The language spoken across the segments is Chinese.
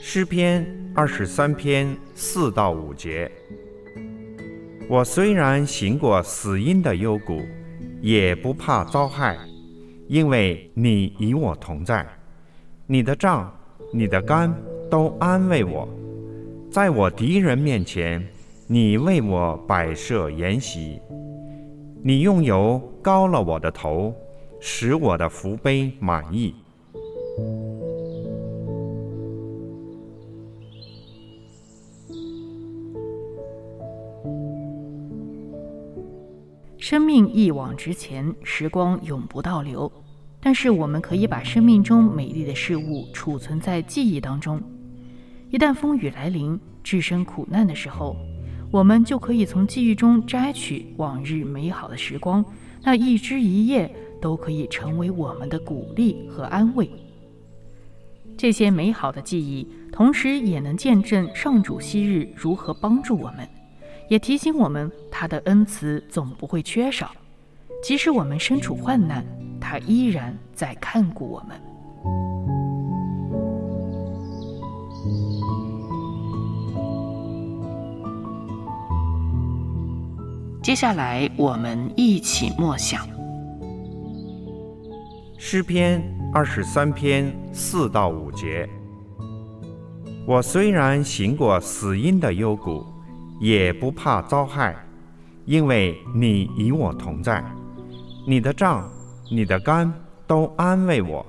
诗篇二十三篇四到五节。我虽然行过死荫的幽谷，也不怕遭害，因为你与我同在，你的杖。你的肝都安慰我，在我敌人面前，你为我摆设筵席，你用油膏了我的头，使我的福杯满意。生命一往直前，时光永不倒流。但是我们可以把生命中美丽的事物储存在记忆当中，一旦风雨来临、置身苦难的时候，我们就可以从记忆中摘取往日美好的时光，那一枝一叶都可以成为我们的鼓励和安慰。这些美好的记忆，同时也能见证上主昔日如何帮助我们，也提醒我们他的恩慈总不会缺少，即使我们身处患难。他依然在看顾我们。接下来，我们一起默想诗篇二十三篇四到五节。我虽然行过死荫的幽谷，也不怕遭害，因为你与我同在，你的杖。你的肝都安慰我，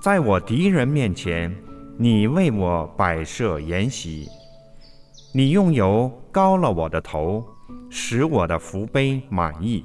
在我敌人面前，你为我摆设筵席，你用油膏了我的头，使我的福杯满意。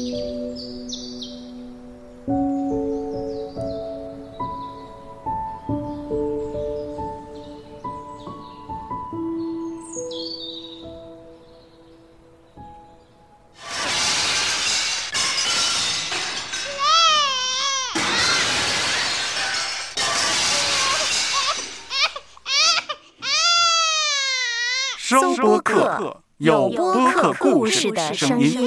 收播客，有播客故事的声音。